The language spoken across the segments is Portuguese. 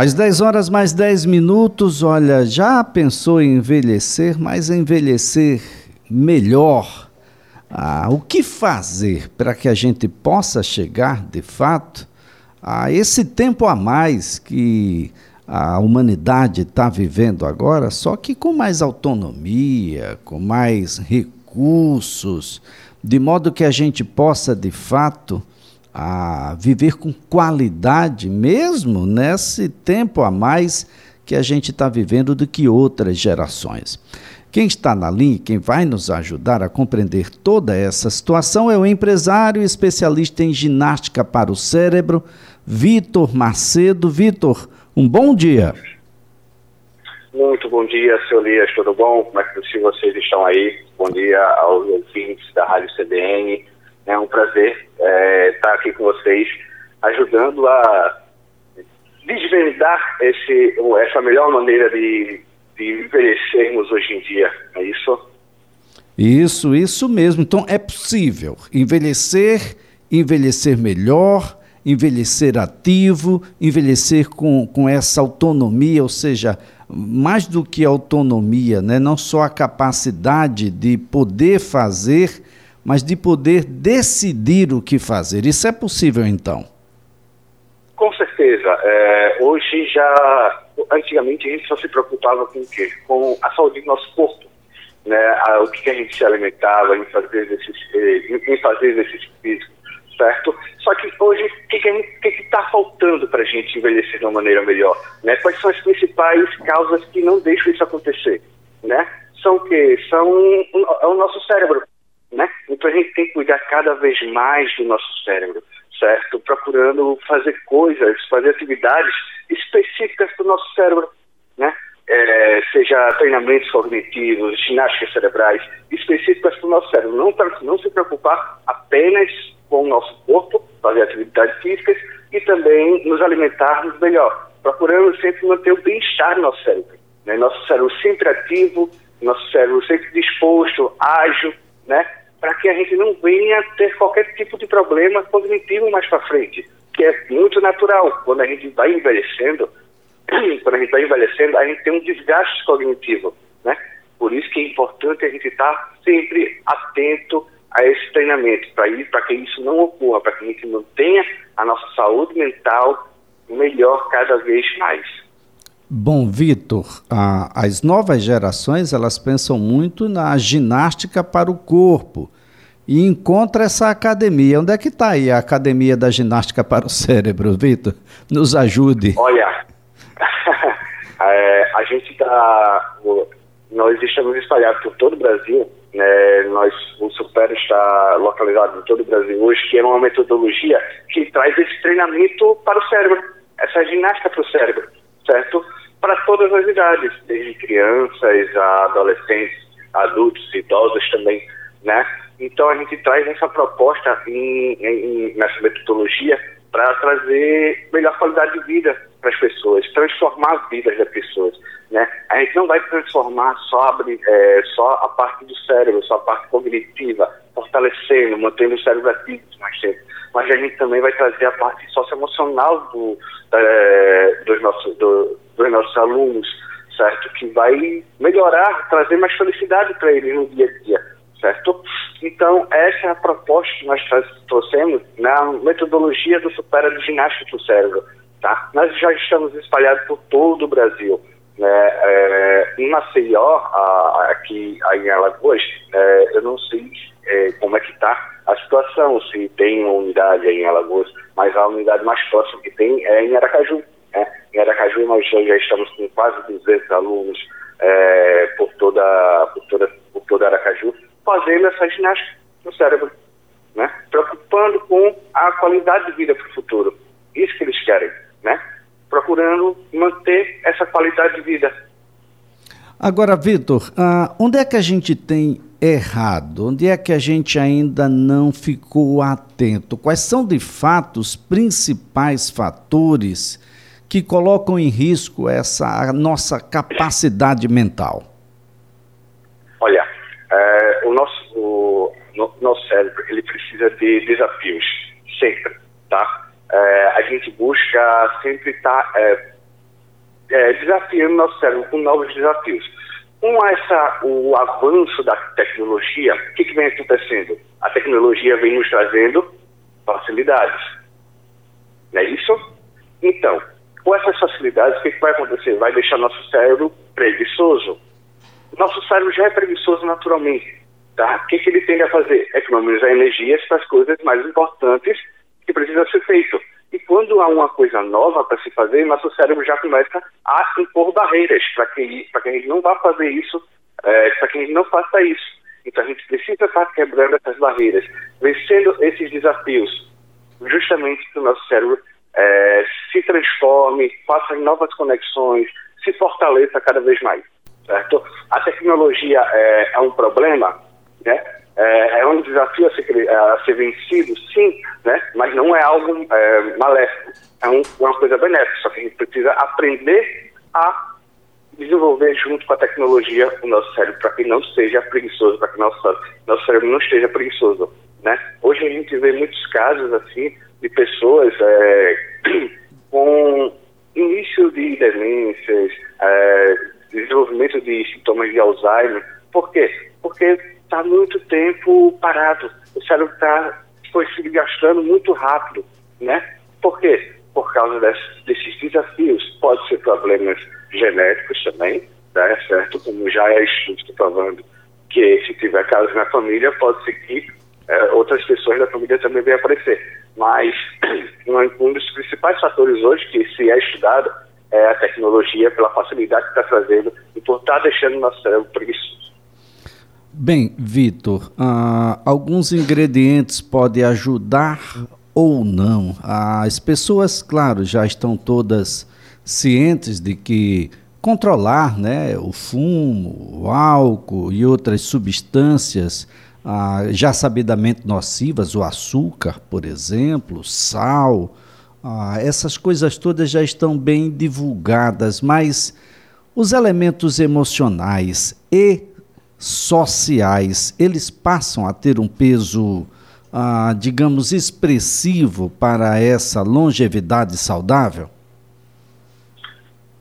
Às 10 horas mais 10 minutos, olha, já pensou em envelhecer, mas envelhecer melhor? Ah, o que fazer para que a gente possa chegar, de fato, a esse tempo a mais que a humanidade está vivendo agora, só que com mais autonomia, com mais recursos, de modo que a gente possa, de fato, a viver com qualidade, mesmo nesse tempo a mais que a gente está vivendo do que outras gerações. Quem está na linha, quem vai nos ajudar a compreender toda essa situação é o empresário especialista em ginástica para o cérebro, Vitor Macedo. Vitor, um bom dia. Muito bom dia, seu Elias, tudo bom? Como é que vocês estão aí? Bom dia aos ouvintes da Rádio CBN. É um prazer é, estar aqui com vocês, ajudando a desvendar esse, essa melhor maneira de, de envelhecermos hoje em dia. É isso? Isso, isso mesmo. Então é possível envelhecer, envelhecer melhor, envelhecer ativo, envelhecer com, com essa autonomia, ou seja, mais do que autonomia, né? não só a capacidade de poder fazer, mas de poder decidir o que fazer. Isso é possível então? Com certeza. É, hoje já, antigamente a gente só se preocupava com o quê? Com a saúde do nosso corpo. Né? O que a gente se alimentava, em fazer exercício, em fazer exercício físico, certo? Só que hoje, o que está faltando para a gente envelhecer de uma maneira melhor? Né? Quais são as principais causas que não deixam isso acontecer? Né? São o quê? São o nosso cérebro. Né? Então a gente tem que cuidar cada vez mais do nosso cérebro, certo? Procurando fazer coisas, fazer atividades específicas para o nosso cérebro, né? É, seja treinamentos cognitivos, ginásticas cerebrais específicas para o nosso cérebro. Não, não se preocupar apenas com o nosso corpo, fazer atividades físicas e também nos alimentarmos melhor, procurando sempre manter o bem-estar do nosso cérebro. Né? Nosso cérebro sempre ativo, nosso cérebro sempre disposto, ágil, né? Para que a gente não venha ter qualquer tipo de problema cognitivo mais para frente, que é muito natural. Quando a gente vai envelhecendo, quando a gente vai envelhecendo, a gente tem um desgaste cognitivo, né? Por isso que é importante a gente estar tá sempre atento a esse treinamento, para ir, para que isso não ocorra, para que a gente mantenha a nossa saúde mental melhor cada vez mais. Bom, Vitor, as novas gerações elas pensam muito na ginástica para o corpo e encontra essa academia. Onde é que está aí a academia da ginástica para o cérebro, Vitor? Nos ajude. Olha, é, a gente está, nós estamos espalhados por todo o Brasil. Né, nós, o Super está localizado em todo o Brasil hoje, que é uma metodologia que traz esse treinamento para o cérebro, essa ginástica para o cérebro, certo? Para todas as idades, desde crianças a adolescentes, adultos, idosos também, né? Então a gente traz essa proposta em, em, nessa metodologia para trazer melhor qualidade de vida para as pessoas, transformar as vidas das pessoas, né? A gente não vai transformar só, é, só a parte do cérebro, só a parte cognitiva, fortalecendo, mantendo o cérebro ativo mais tempo, mas a gente também vai trazer a parte socioemocional do, é, dos nossos do, dos nossos alunos, certo? Que vai melhorar, trazer mais felicidade para eles no dia a dia, certo? Então, essa é a proposta que nós trouxemos na metodologia do Supera do Ginástica do Cérebro, tá? Nós já estamos espalhados por todo o Brasil, né? É, em Maceió, a, aqui em Alagoas, é, eu não sei é, como é que está a situação, se tem uma unidade aí em Alagoas, mas a unidade mais próxima que tem é em Aracaju? Em Aracaju nós já estamos com quase 200 alunos é, por, toda, por, toda, por toda Aracaju fazendo essa ginástica no cérebro, né? preocupando com a qualidade de vida para o futuro. Isso que eles querem, né? procurando manter essa qualidade de vida. Agora, Vitor, ah, onde é que a gente tem errado? Onde é que a gente ainda não ficou atento? Quais são, de fato, os principais fatores que colocam em risco essa nossa capacidade mental? Olha, é, o nosso o, no, nosso cérebro ele precisa de desafios sempre, tá? É, a gente busca sempre estar tá, é, é, desafiando nosso cérebro com novos desafios. Com essa, o avanço da tecnologia, o que, que vem acontecendo? A tecnologia vem nos trazendo facilidades. Não é isso? Então, com essas facilidades, o que, que vai acontecer? Vai deixar nosso cérebro preguiçoso. Nosso cérebro já é preguiçoso naturalmente. Tá? O que, que ele tende a fazer? Economizar energias para as coisas mais importantes que precisam ser feito. E quando há uma coisa nova para se fazer, nosso cérebro já começa a impor barreiras para que, que a gente não vá fazer isso, é, para que a gente não faça isso. Então a gente precisa estar quebrando essas barreiras, vencendo esses desafios, justamente que o nosso cérebro é, se transforme, faça novas conexões, se fortaleça cada vez mais. Certo? A tecnologia é, é um problema, né? é, é um desafio a ser, a ser, vencido, sim, né? mas não é algo é, maléfico, é um, uma coisa benéfica, só que a gente precisa aprender a desenvolver junto com a tecnologia o nosso cérebro para que não seja preguiçoso, para que nosso, nosso cérebro não esteja preguiçoso. Né? Hoje a gente vê muitos casos assim de pessoas é, com início de demências, é, desenvolvimento de sintomas de Alzheimer. Por quê? Porque está muito tempo parado. O cérebro tá, foi se gastando muito rápido, né? Por quê? Por causa desses, desses desafios. Pode ser problemas genéticos também, né? certo? Como já é estudo provando que se tiver casos na família, pode ser que é, outras pessoas da família também venham aparecer. Mas um dos principais fatores hoje que se é estudado é a tecnologia pela facilidade que está trazendo e por estar tá deixando o nosso cérebro preguiçoso. Bem, Vitor, uh, alguns ingredientes podem ajudar ou não. As pessoas, claro, já estão todas cientes de que controlar né, o fumo, o álcool e outras substâncias uh, já sabidamente nocivas, o açúcar, por exemplo, sal, uh, essas coisas todas já estão bem divulgadas, mas os elementos emocionais e sociais, eles passam a ter um peso, ah, digamos, expressivo para essa longevidade saudável?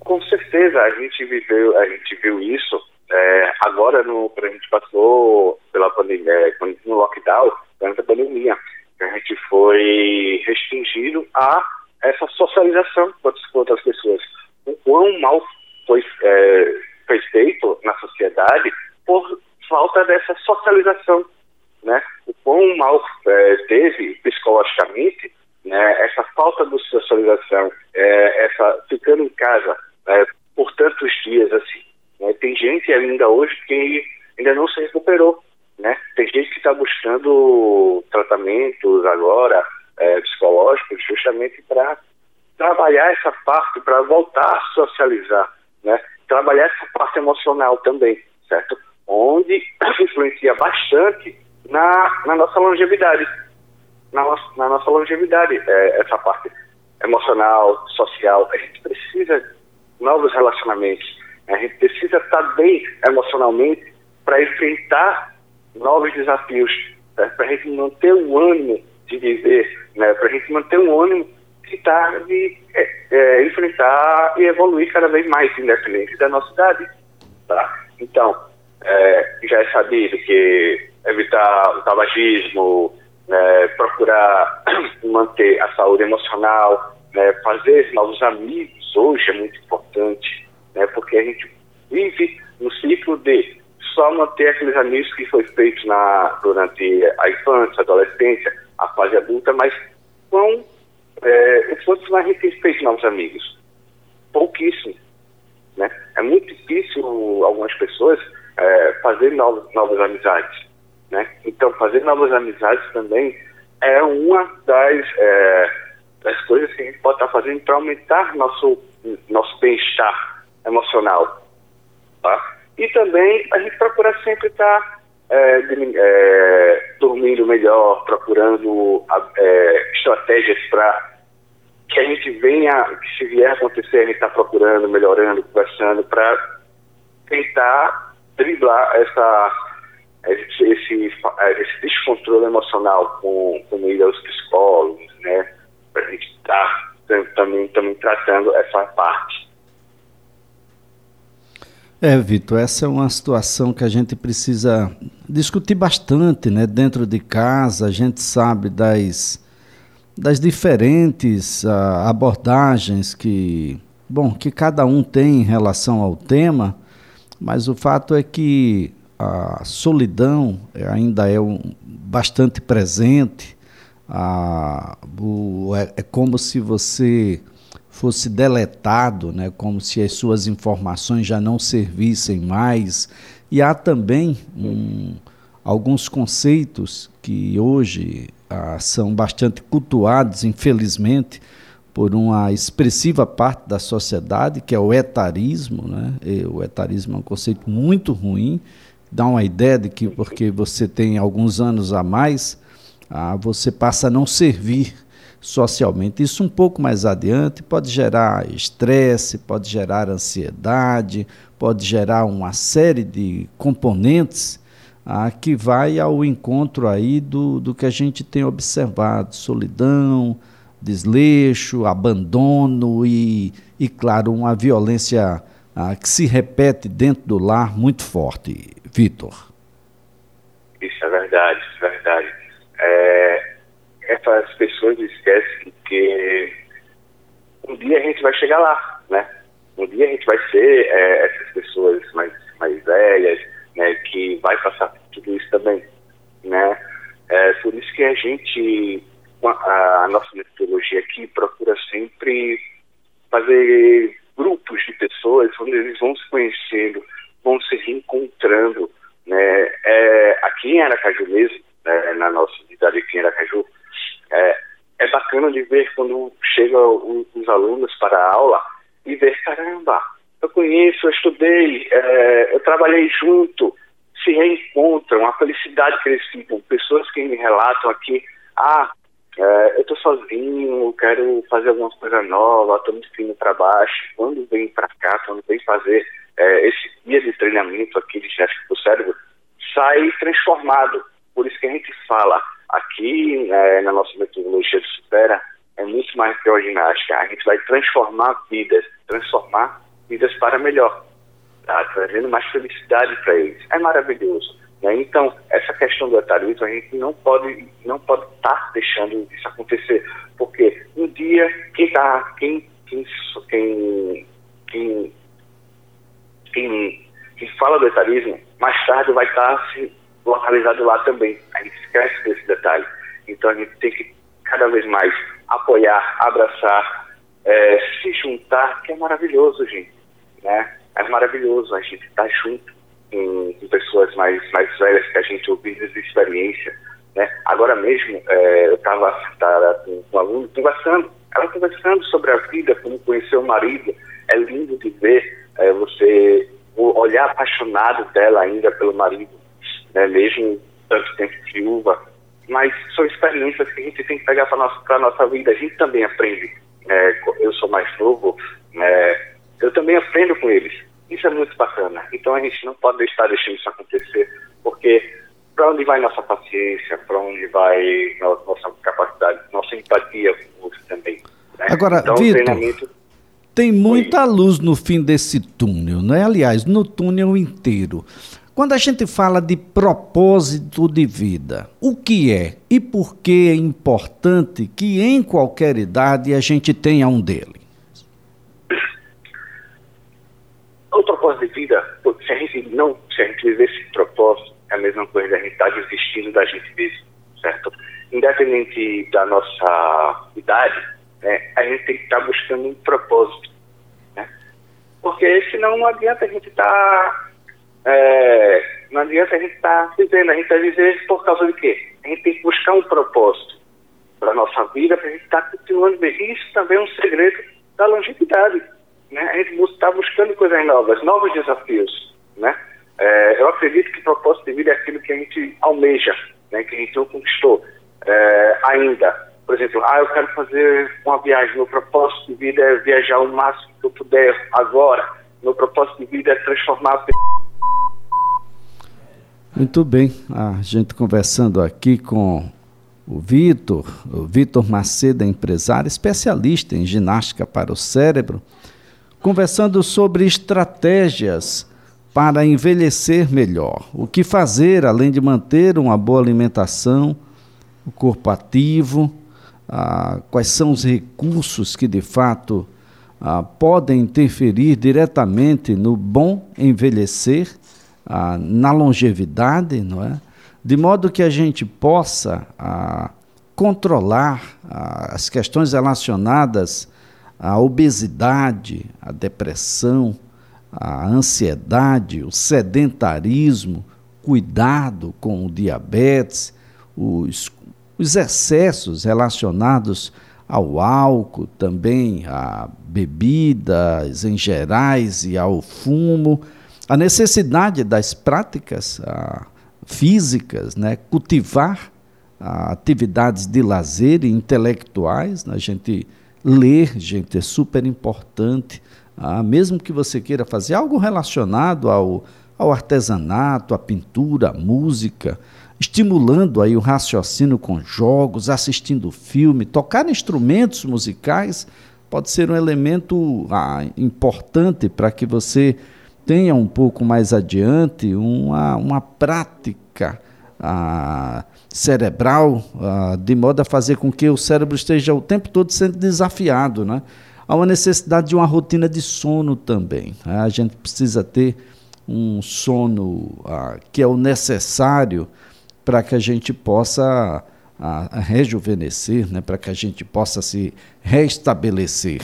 Com certeza, a gente viveu, a gente viu isso. É, agora, no, a gente passou pela pandemia, é, no lockdown, durante a pandemia, a gente foi restringido a essa socialização com outras pessoas. O quão mal foi, é, foi feito na sociedade por falta dessa socialização, né? O quão mal é, teve psicologicamente, né? Essa falta de socialização, é, essa ficando em casa é, por tantos dias assim. Né? Tem gente ainda hoje que ainda não se recuperou, né? Tem gente que está buscando tratamentos agora é, psicológicos justamente para trabalhar essa parte, para voltar a socializar, né? Trabalhar essa parte emocional também, certo? onde influencia bastante na, na nossa longevidade. Na, na nossa longevidade, é, essa parte emocional, social. A gente precisa de novos relacionamentos. A gente precisa estar bem emocionalmente para enfrentar novos desafios, né? para a gente manter o ânimo de viver, né? para a gente manter o ânimo de, estar, de é, é, enfrentar e evoluir cada vez mais, independente da nossa idade. Tá? Então, é, já é sabido que evitar o tabagismo, né, procurar manter a saúde emocional, né, fazer novos amigos hoje é muito importante, né, porque a gente vive no ciclo de só manter aqueles amigos que foi feito na, durante a infância, a adolescência, a fase adulta, mas com é, quantos mais feito novos amigos? Pouquíssimo. Né? É muito difícil algumas pessoas é, fazer novas, novas amizades. Né? Então, fazer novas amizades também é uma das, é, das coisas que a gente pode estar fazendo para aumentar nosso, nosso bem-estar emocional. Tá? E também a gente procura sempre estar é, é, dormindo melhor, procurando é, estratégias para que a gente venha, que se vier acontecer, a gente está procurando, melhorando, conversando, para tentar driblar essa, esse, esse, esse descontrole emocional com, com ir aos psicólogos, né? Para a gente estar tá também, também tratando essa parte. É, Vitor, essa é uma situação que a gente precisa discutir bastante, né? Dentro de casa, a gente sabe das, das diferentes uh, abordagens que, bom, que cada um tem em relação ao tema, mas o fato é que a solidão ainda é um, bastante presente. Ah, o, é, é, como se você fosse deletado, né? como se as suas informações já não servissem mais. E há também um, alguns conceitos que hoje ah, são bastante cultuados, infelizmente, por uma expressiva parte da sociedade, que é o etarismo. Né? E o etarismo é um conceito muito ruim, dá uma ideia de que porque você tem alguns anos a mais, ah, você passa a não servir socialmente. Isso um pouco mais adiante pode gerar estresse, pode gerar ansiedade, pode gerar uma série de componentes ah, que vai ao encontro aí do, do que a gente tem observado, solidão, desleixo, abandono e, e claro, uma violência ah, que se repete dentro do lar muito forte. Vitor. Isso é verdade, isso é verdade. É, essas pessoas esquecem que um dia a gente vai chegar lá, né? Um dia a gente vai ser é, essas pessoas mais, mais velhas, né? Que vai passar por tudo isso também, né? É por isso que a gente, a, a nossa metodologia aqui procura sempre fazer grupos de pessoas onde eles vão se conhecendo, vão se reencontrando. Né? É, aqui em Aracaju mesmo, né, na nossa unidade aqui em Aracaju, é, é bacana de ver quando chegam os alunos para a aula e ver, caramba, eu conheço, eu estudei, é, eu trabalhei junto, se reencontram, a felicidade que eles ficam, pessoas que me relatam aqui, ah, é, eu estou sozinho, quero fazer alguma coisa nova, estou me sentindo para baixo. Quando vem para cá, quando vem fazer é, esse dia de treinamento aqui de ginástica do cérebro, sai transformado. Por isso que a gente fala aqui é, na nossa metodologia de Supera, é muito mais que a ginástica. A gente vai transformar vidas, transformar vidas para melhor, tá? trazendo mais felicidade para eles. É maravilhoso. Né? Então, essa questão do etarismo, a gente não pode não pode estar tá deixando isso acontecer, porque um dia quem tá, quem, quem, quem, quem quem, quem fala do etarismo, mais tarde vai estar localizado lá também. A gente esquece desse detalhe. Então a gente tem que cada vez mais apoiar, abraçar, é, se juntar, que é maravilhoso, gente. Né? É maravilhoso a gente estar junto com, com pessoas mais, mais velhas que a gente ouviu de experiência. Né? Agora mesmo, é, eu estava com um aluno conversando, ela conversando sobre a vida, como conheceu o marido. É lindo de ver é, você olhar apaixonado dela ainda pelo marido, né, mesmo tanto tempo de viúva. Mas são experiências que a gente tem que pegar para nossa para nossa vida. A gente também aprende. É, eu sou mais novo, é, eu também aprendo com eles. Isso é muito bacana. Então a gente não pode estar deixando isso acontecer, porque para onde vai nossa paciência, para onde vai nossa capacidade, nossa empatia com você também. Né? Agora, então, Vitor, treinamento tem muita luz no fim desse túnel, né? Aliás, no túnel inteiro. Quando a gente fala de propósito de vida, o que é e por que é importante que em qualquer idade a gente tenha um dele? O propósito de vida, se a gente não, se a gente viver esse propósito, é a mesma coisa a gente estar tá desistindo da gente mesmo, certo? Independente da nossa idade, né, a gente tem que estar tá buscando um propósito. Né? Porque senão não adianta a gente estar. Tá, é, não adianta a gente estar tá vivendo, a gente vai viver por causa de quê? A gente tem que buscar um propósito para a nossa vida, para a gente estar tá continuando viver. Isso também é um segredo da longevidade. Né? A gente está buscando coisas novas, novos desafios. Né? É, eu acredito que o propósito de vida é aquilo que a gente almeja, né? que a gente não conquistou é, ainda por exemplo, ah, eu quero fazer uma viagem, meu propósito de vida é viajar o máximo que eu puder agora, meu propósito de vida é transformar muito bem, a gente conversando aqui com o Vitor, o Vitor Macedo, empresário, especialista em ginástica para o cérebro, conversando sobre estratégias para envelhecer melhor. O que fazer além de manter uma boa alimentação, o corpo ativo, ah, quais são os recursos que de fato ah, podem interferir diretamente no bom envelhecer, na longevidade, não é? De modo que a gente possa controlar as questões relacionadas à obesidade, à depressão, a ansiedade, o sedentarismo, cuidado com o diabetes, os, os excessos relacionados ao álcool, também a bebidas em gerais e ao fumo, a necessidade das práticas a, físicas, né? cultivar a, atividades de lazer e intelectuais, né? a gente ler, gente, é super importante ah, mesmo que você queira fazer algo relacionado ao, ao artesanato, à pintura, à música, estimulando aí o raciocínio com jogos, assistindo filme, tocar instrumentos musicais, pode ser um elemento ah, importante para que você tenha um pouco mais adiante uma, uma prática ah, cerebral, ah, de modo a fazer com que o cérebro esteja o tempo todo sendo desafiado, né? Há uma necessidade de uma rotina de sono também. Né? A gente precisa ter um sono ah, que é o necessário para que a gente possa a, a rejuvenescer, né? para que a gente possa se restabelecer.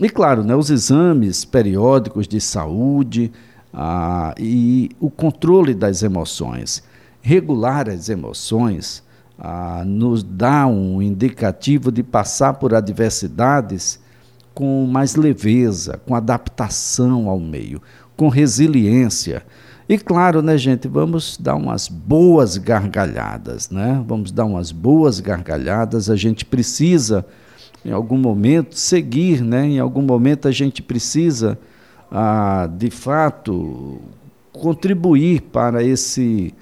E claro, né, os exames periódicos de saúde ah, e o controle das emoções. Regular as emoções ah, nos dá um indicativo de passar por adversidades com mais leveza, com adaptação ao meio, com resiliência. E claro, né, gente, vamos dar umas boas gargalhadas, né? Vamos dar umas boas gargalhadas. A gente precisa, em algum momento, seguir, né? Em algum momento a gente precisa, ah, de fato, contribuir para esse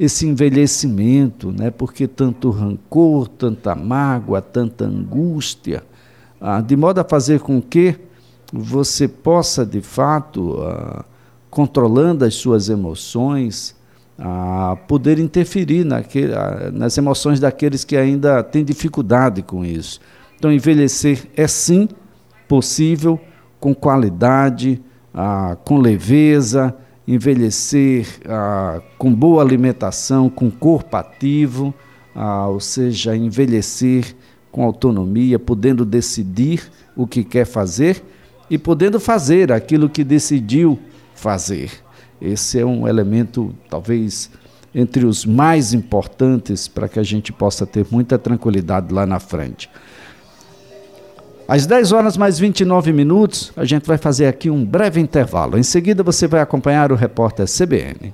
esse envelhecimento, né? Porque tanto rancor, tanta mágoa, tanta angústia, ah, de modo a fazer com que você possa, de fato, ah, controlando as suas emoções, ah, poder interferir naquele, ah, nas emoções daqueles que ainda têm dificuldade com isso. Então, envelhecer é sim possível, com qualidade, ah, com leveza, envelhecer ah, com boa alimentação, com corpo ativo, ou seja, envelhecer com autonomia, podendo decidir o que quer fazer e podendo fazer aquilo que decidiu fazer. Esse é um elemento, talvez, entre os mais importantes para que a gente possa ter muita tranquilidade lá na frente. Às 10 horas mais 29 minutos, a gente vai fazer aqui um breve intervalo. Em seguida, você vai acompanhar o repórter CBN.